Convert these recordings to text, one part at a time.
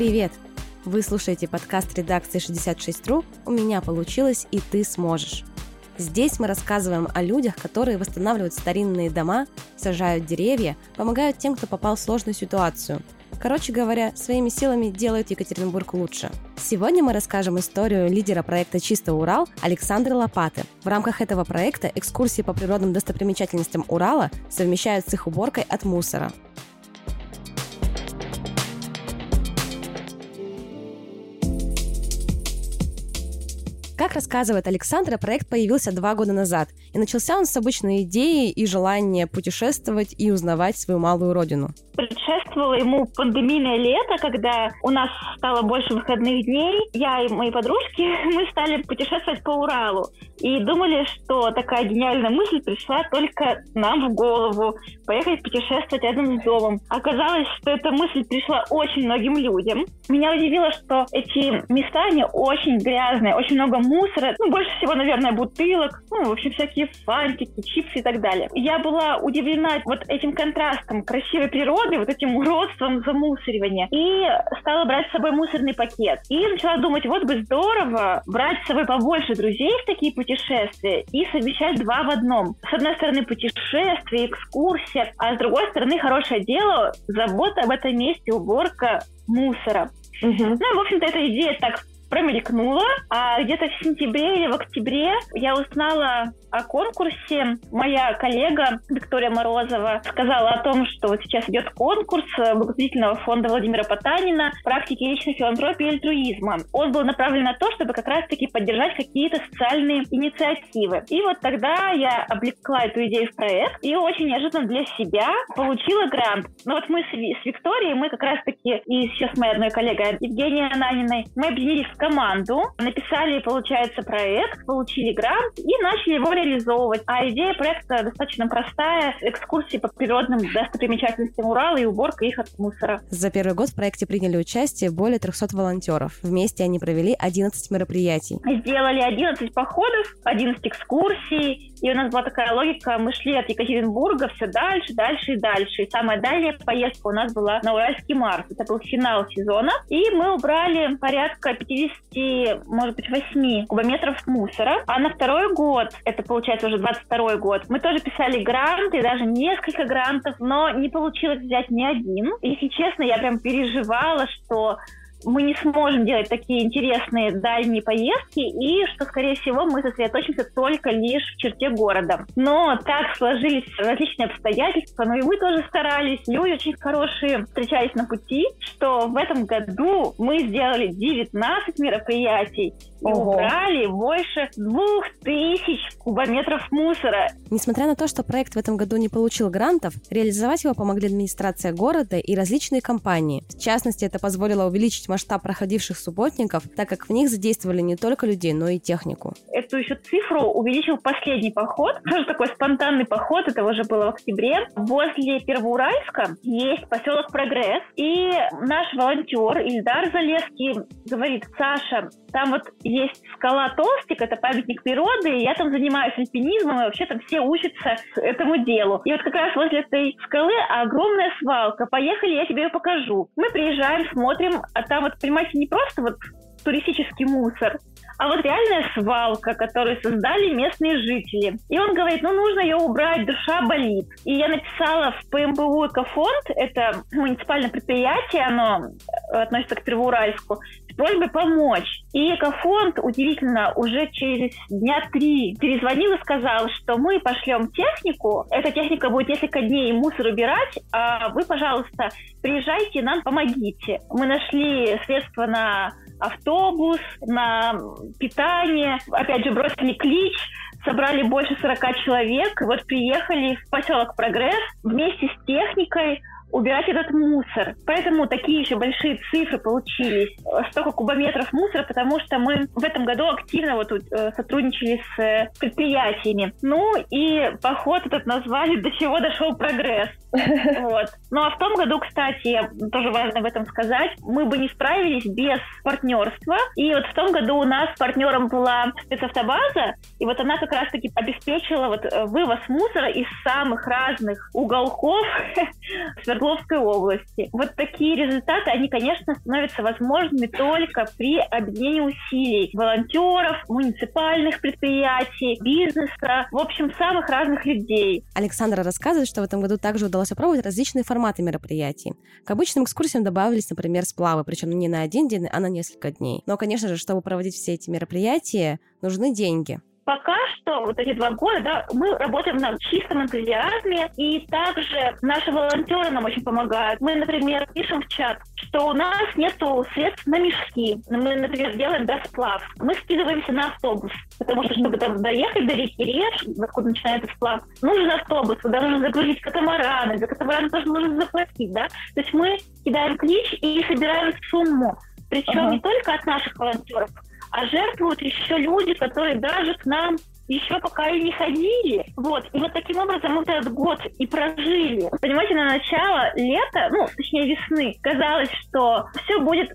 Привет! Вы слушаете подкаст редакции 66.ru «У меня получилось, и ты сможешь». Здесь мы рассказываем о людях, которые восстанавливают старинные дома, сажают деревья, помогают тем, кто попал в сложную ситуацию. Короче говоря, своими силами делают Екатеринбург лучше. Сегодня мы расскажем историю лидера проекта «Чисто Урал» Александра Лопаты. В рамках этого проекта экскурсии по природным достопримечательностям Урала совмещают с их уборкой от мусора. Как рассказывает Александра, проект появился два года назад, и начался он с обычной идеи и желания путешествовать и узнавать свою малую родину. Предшествовало ему пандемийное лето, когда у нас стало больше выходных дней. Я и мои подружки, мы стали путешествовать по Уралу. И думали, что такая гениальная мысль пришла только нам в голову. Поехать путешествовать рядом с домом. Оказалось, что эта мысль пришла очень многим людям. Меня удивило, что эти места, они очень грязные, очень много мусора. Ну, больше всего, наверное, бутылок. Ну, в общем, всякие фантики, чипсы и так далее. Я была удивлена вот этим контрастом красивой природы, вот этим уродством замусоривания. И стала брать с собой мусорный пакет. И начала думать, вот бы здорово брать с собой побольше друзей в такие путешествия и совмещать два в одном. С одной стороны, путешествие, экскурсия, а с другой стороны, хорошее дело, забота об этом месте, уборка мусора. Угу. Ну, в общем-то, эта идея так промелькнула, а где-то в сентябре или в октябре я узнала о конкурсе. Моя коллега Виктория Морозова сказала о том, что вот сейчас идет конкурс благотворительного фонда Владимира Потанина «Практики личной филантропии и альтруизма». Он был направлен на то, чтобы как раз-таки поддержать какие-то социальные инициативы. И вот тогда я облекла эту идею в проект и очень неожиданно для себя получила грант. Но вот мы с, Викторией, мы как раз-таки, и сейчас моя одной коллега Евгения Ананиной, мы объединились в команду, написали, получается, проект, получили грант и начали его реализовывать. А идея проекта достаточно простая. Экскурсии по природным достопримечательностям Урала и уборка их от мусора. За первый год в проекте приняли участие более 300 волонтеров. Вместе они провели 11 мероприятий. Сделали 11 походов, 11 экскурсий, и у нас была такая логика, мы шли от Екатеринбурга все дальше, дальше и дальше. И самая дальняя поездка у нас была на Уральский Марс. Это был финал сезона. И мы убрали порядка 50, может быть, 8 кубометров мусора. А на второй год, это получается уже 22 год, мы тоже писали гранты, даже несколько грантов, но не получилось взять ни один. Если честно, я прям переживала, что мы не сможем делать такие интересные дальние поездки, и что, скорее всего, мы сосредоточимся только лишь в черте города. Но так сложились различные обстоятельства, но и мы тоже старались, люди очень хорошие встречались на пути, что в этом году мы сделали 19 мероприятий, и Ого. убрали больше двух тысяч кубометров мусора. Несмотря на то, что проект в этом году не получил грантов, реализовать его помогли администрация города и различные компании. В частности, это позволило увеличить масштаб проходивших субботников, так как в них задействовали не только людей, но и технику. Эту еще цифру увеличил последний поход, тоже такой спонтанный поход, это уже было в октябре. Возле Первоуральска есть поселок Прогресс, и наш волонтер Ильдар Залеский говорит, Саша, там вот есть скала Толстик, это памятник природы, и я там занимаюсь альпинизмом, и вообще там все учатся этому делу. И вот как раз возле этой скалы огромная свалка. Поехали, я тебе ее покажу. Мы приезжаем, смотрим, а там вот, понимаете, не просто вот туристический мусор, а вот реальная свалка, которую создали местные жители. И он говорит, ну нужно ее убрать, душа болит. И я написала в ПМБУ «Экофонд», это муниципальное предприятие, оно относится к Первоуральску, с просьбой помочь. И Экофонд, удивительно, уже через дня три перезвонил и сказал, что мы пошлем технику, эта техника будет несколько дней мусор убирать, а вы, пожалуйста, приезжайте, нам помогите. Мы нашли средства на автобус, на питание. Опять же, бросили клич, собрали больше 40 человек. Вот приехали в поселок Прогресс вместе с техникой, убирать этот мусор. Поэтому такие еще большие цифры получились. Столько кубометров мусора, потому что мы в этом году активно вот э, сотрудничали с э, предприятиями. Ну и поход этот назвали «До чего дошел прогресс». Вот. Ну а в том году, кстати, тоже важно в этом сказать, мы бы не справились без партнерства. И вот в том году у нас партнером была спецавтобаза, и вот она как раз-таки обеспечила вот э, вывоз мусора из самых разных уголков Свердловской области. Вот такие результаты, они, конечно, становятся возможными только при объединении усилий волонтеров, муниципальных предприятий, бизнеса, в общем, самых разных людей. Александра рассказывает, что в этом году также удалось опробовать различные форматы мероприятий. К обычным экскурсиям добавились, например, сплавы, причем не на один день, а на несколько дней. Но, конечно же, чтобы проводить все эти мероприятия, нужны деньги. Пока что вот эти два года, да, мы работаем на чистом энтузиазме, и также наши волонтеры нам очень помогают. Мы, например, пишем в чат, что у нас нет средств на мешки. Мы, например, делаем сплав. Мы скидываемся на автобус, потому что, чтобы там доехать до реки Реж, откуда начинается сплав, нужен автобус, куда нужно загрузить катамараны, за катамараны тоже нужно заплатить, да. То есть мы кидаем клич и собираем сумму. Причем ага. не только от наших волонтеров, а жертвуют еще люди, которые даже к нам еще пока и не ходили. Вот. И вот таким образом мы этот год и прожили. Понимаете, на начало лета, ну, точнее весны, казалось, что все будет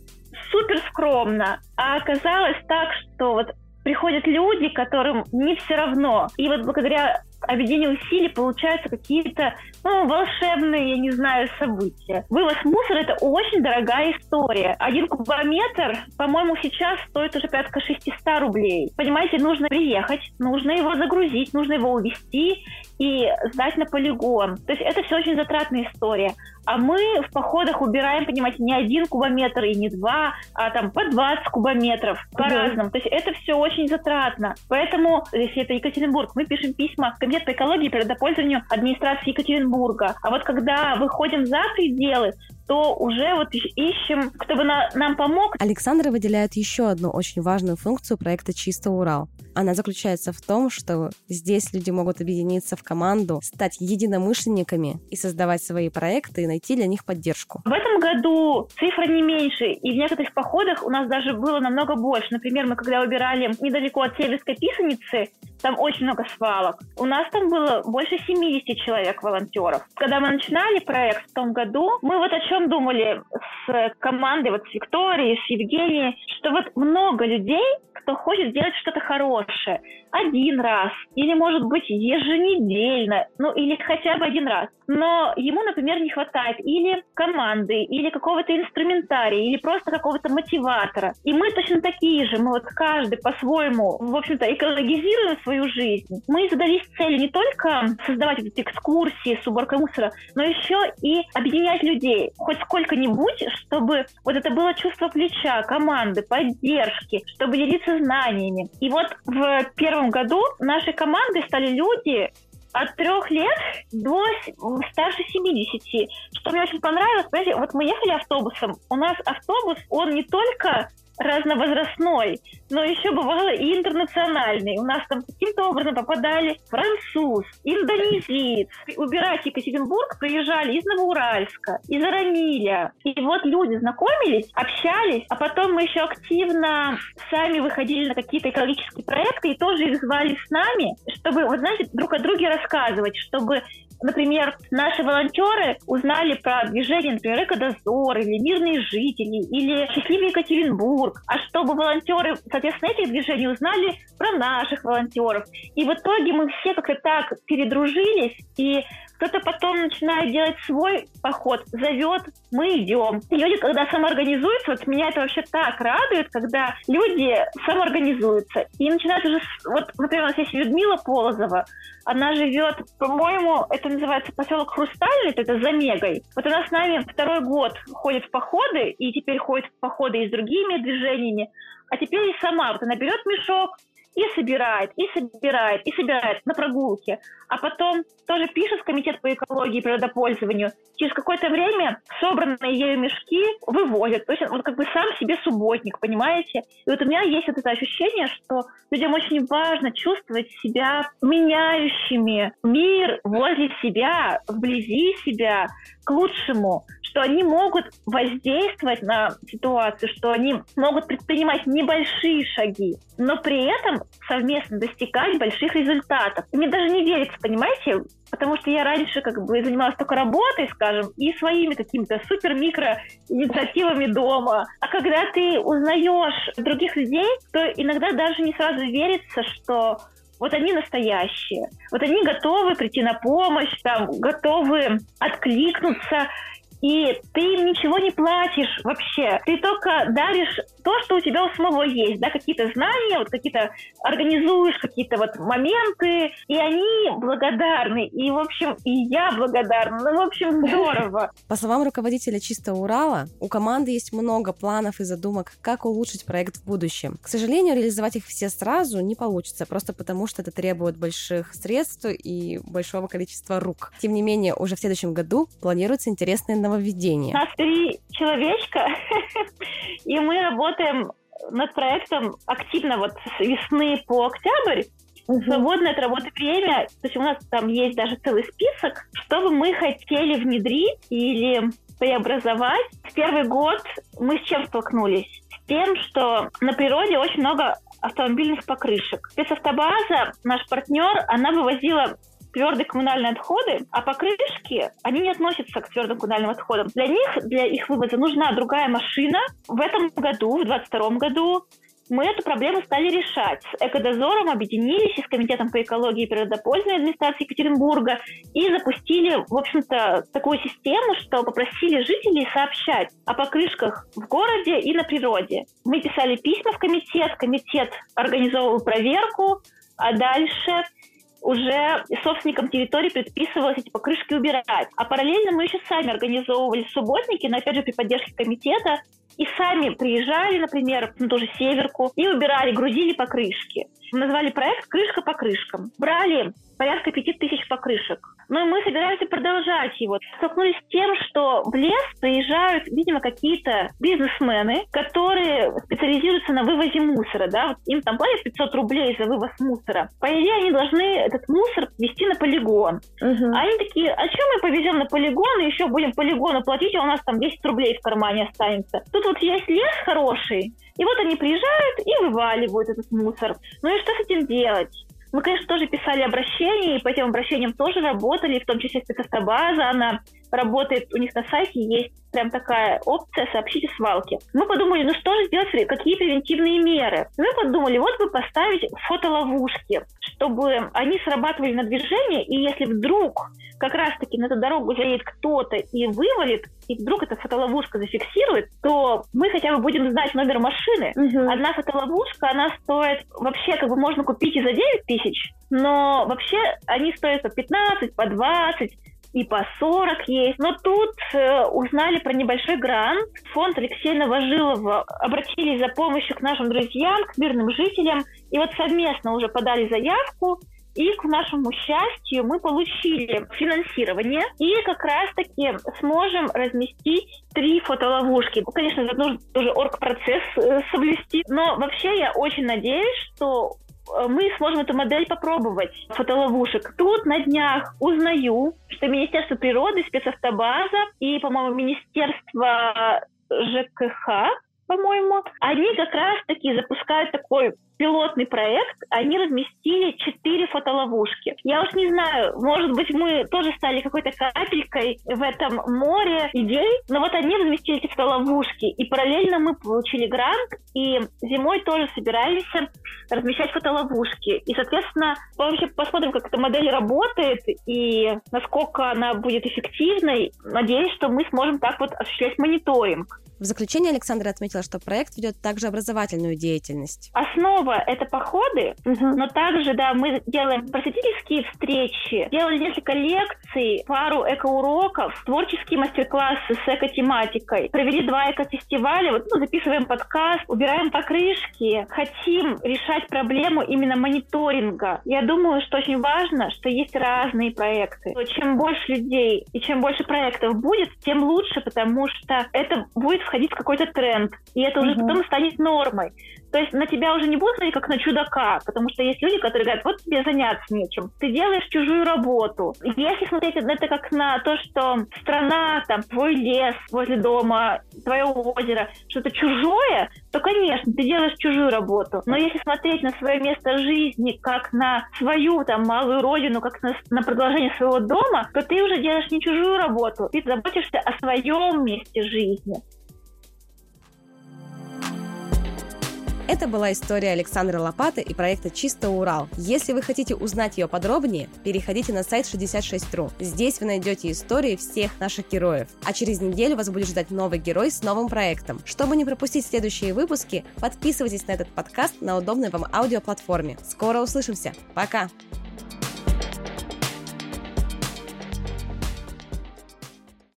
супер скромно, а оказалось так, что вот приходят люди, которым не все равно. И вот благодаря объединение усилий получаются какие-то ну, волшебные, я не знаю, события. Вывоз мусора – это очень дорогая история. Один кубометр, по-моему, сейчас стоит уже порядка 600 рублей. Понимаете, нужно приехать, нужно его загрузить, нужно его увезти и сдать на полигон. То есть это все очень затратная история. А мы в походах убираем, понимаете, не один кубометр и не два, а там по 20 кубометров по-разному. То есть это все очень затратно. Поэтому, если это Екатеринбург, мы пишем письма в Комитет по экологии и природопользованию администрации Екатеринбурга. А вот когда выходим за пределы, то уже вот ищем, кто бы на, нам помог. Александра выделяет еще одну очень важную функцию проекта «Чисто Урал». Она заключается в том, что здесь люди могут объединиться в команду, стать единомышленниками и создавать свои проекты и найти для них поддержку. В этом году цифра не меньше, и в некоторых походах у нас даже было намного больше. Например, мы когда убирали недалеко от Северской писаницы, там очень много свалок. У нас там было больше 70 человек волонтеров. Когда мы начинали проект в том году, мы вот о чем думали с командой, вот с Викторией, с Евгенией, что вот много людей, кто хочет сделать что-то хорошее один раз, или, может быть, еженедельно, ну, или хотя бы один раз. Но ему, например, не хватает или команды, или какого-то инструментария, или просто какого-то мотиватора. И мы точно такие же, мы вот каждый по-своему, в общем-то, экологизируем свою жизнь. Мы задались целью не только создавать эти экскурсии с уборкой мусора, но еще и объединять людей хоть сколько-нибудь, чтобы вот это было чувство плеча, команды, поддержки, чтобы делиться знаниями. И вот в первом году нашей командой стали люди, от трех лет до старше 70. Что мне очень понравилось, понимаете, вот мы ехали автобусом, у нас автобус, он не только разновозрастной, но еще бывало и интернациональный. У нас там каким-то образом попадали француз, индонезиец. Убирать Екатеринбург приезжали из Новоуральска, из Арамиля. И вот люди знакомились, общались, а потом мы еще активно сами выходили на какие-то экологические проекты и тоже их звали с нами, чтобы, вот знаете, друг о друге рассказывать, чтобы Например, наши волонтеры узнали про движение, например, Экодозор или Мирные жители или Счастливый Екатеринбург. А чтобы волонтеры, соответственно, этих движений узнали про наших волонтеров. И в итоге мы все как-то так передружились, и кто-то потом начинает делать свой поход, зовет, мы идем. И люди, когда самоорганизуются, вот меня это вообще так радует, когда люди самоорганизуются и начинают уже, вот, например, у нас есть Людмила Полозова, она живет, по-моему, это называется поселок Хрустальный, это за Мегой. Вот она с нами второй год ходит в походы, и теперь ходит в походы и с другими движениями, а теперь и сама. Вот она берет мешок, и собирает, и собирает, и собирает на прогулке. А потом тоже пишет в комитет по экологии и природопользованию. Через какое-то время собранные ею мешки вывозят. То есть он как бы сам себе субботник, понимаете? И вот у меня есть вот это ощущение, что людям очень важно чувствовать себя меняющими мир возле себя, вблизи себя, к лучшему, что они могут воздействовать на ситуацию, что они могут предпринимать небольшие шаги, но при этом совместно достигать больших результатов. Мне даже не верится, понимаете, потому что я раньше как бы занималась только работой, скажем, и своими какими-то супер-микро инициативами дома. А когда ты узнаешь других людей, то иногда даже не сразу верится, что вот они настоящие, вот они готовы прийти на помощь, там, готовы откликнуться, и ты им ничего не платишь вообще. Ты только даришь то, что у тебя у самого есть, да, какие-то знания, вот какие-то организуешь какие-то вот моменты, и они благодарны, и, в общем, и я благодарна. Ну, в общем, здорово. По словам руководителя «Чистого Урала», у команды есть много планов и задумок, как улучшить проект в будущем. К сожалению, реализовать их все сразу не получится, просто потому что это требует больших средств и большого количества рук. Тем не менее, уже в следующем году планируется интересное нововведение. У нас три человечка, и мы работаем над проектом активно вот с весны по октябрь. Угу. Свободное от работы время, то есть у нас там есть даже целый список, что бы мы хотели внедрить или преобразовать. В первый год мы с чем столкнулись? С тем, что на природе очень много автомобильных покрышек. Спецавтобаза, наш партнер, она вывозила твердые коммунальные отходы, а покрышки, они не относятся к твердым коммунальным отходам. Для них, для их вывоза нужна другая машина. В этом году, в 2022 году, мы эту проблему стали решать. С Экодозором объединились и с Комитетом по экологии и природопользованию администрации Екатеринбурга и запустили, в общем-то, такую систему, что попросили жителей сообщать о покрышках в городе и на природе. Мы писали письма в комитет, комитет организовывал проверку, а дальше уже собственникам территории предписывалось эти покрышки убирать. А параллельно мы еще сами организовывали субботники, но опять же при поддержке комитета, и сами приезжали, например, на ту же Северку, и убирали, грузили покрышки. Мы назвали проект «Крышка по крышкам». Брали порядка пяти тысяч покрышек. Ну и мы собираемся продолжать его. Столкнулись с тем, что в лес приезжают, видимо, какие-то бизнесмены, которые специализируются на вывозе мусора, да, вот им там платят 500 рублей за вывоз мусора. По идее, они должны этот мусор везти на полигон. Угу. А они такие, а что мы повезем на полигон и еще будем полигону платить, а у нас там 10 рублей в кармане останется. Тут вот есть лес хороший, и вот они приезжают и вываливают этот мусор. Ну и что с этим делать? Мы, конечно, тоже писали обращения, и по этим обращениям тоже работали, в том числе спецавтобаза, она работает, у них на сайте есть прям такая опция «Сообщите свалки». Мы подумали, ну что же сделать, какие превентивные меры? Мы подумали, вот бы поставить фотоловушки, чтобы они срабатывали на движение, и если вдруг как раз-таки на эту дорогу заедет кто-то и вывалит, и вдруг эта фотоловушка зафиксирует, то мы хотя бы будем знать номер машины. Угу. Одна фотоловушка, она стоит, вообще как бы можно купить и за 9 тысяч, но вообще они стоят по 15, по 20, и по 40 есть. Но тут э, узнали про небольшой грант. Фонд Алексея Новожилова обратились за помощью к нашим друзьям, к мирным жителям. И вот совместно уже подали заявку. И к нашему счастью мы получили финансирование и как раз-таки сможем разместить три фотоловушки. Конечно, это нужно тоже оргпроцесс э, соблюсти, но вообще я очень надеюсь, что мы сможем эту модель попробовать фотоловушек. Тут на днях узнаю, что Министерство природы, спецавтобаза и, по-моему, Министерство ЖКХ, по-моему, они как раз-таки запускают такой пилотный проект, они разместили четыре фотоловушки. Я уж не знаю, может быть, мы тоже стали какой-то капелькой в этом море идей, но вот они разместили эти фотоловушки, и параллельно мы получили грант, и зимой тоже собираемся размещать фотоловушки. И, соответственно, вообще посмотрим, как эта модель работает, и насколько она будет эффективной. Надеюсь, что мы сможем так вот осуществлять мониторинг. В заключение Александра отметила, что проект ведет также образовательную деятельность. Основа — это походы, угу. но также, да, мы делаем просветительские встречи, делали несколько лекций, пару экоуроков, творческие мастер-классы с эко-тематикой, провели два эко-фестиваля, вот, ну, записываем подкаст, убираем покрышки, хотим решать проблему именно мониторинга. Я думаю, что очень важно, что есть разные проекты. Чем больше людей и чем больше проектов будет, тем лучше, потому что это будет входить в какой-то тренд, и это уже угу. потом станет нормой. То есть на тебя уже не будут смотреть как на чудака, потому что есть люди, которые говорят, вот тебе заняться нечем. Ты делаешь чужую работу. Если смотреть на это как на то, что страна, там, твой лес возле дома, твое озеро, что-то чужое, то, конечно, ты делаешь чужую работу. Но если смотреть на свое место жизни как на свою там малую родину, как на, на продолжение своего дома, то ты уже делаешь не чужую работу, ты заботишься о своем месте жизни. Это была история Александры Лопаты и проекта «Чисто Урал». Если вы хотите узнать ее подробнее, переходите на сайт 66.ru. Здесь вы найдете истории всех наших героев. А через неделю вас будет ждать новый герой с новым проектом. Чтобы не пропустить следующие выпуски, подписывайтесь на этот подкаст на удобной вам аудиоплатформе. Скоро услышимся. Пока!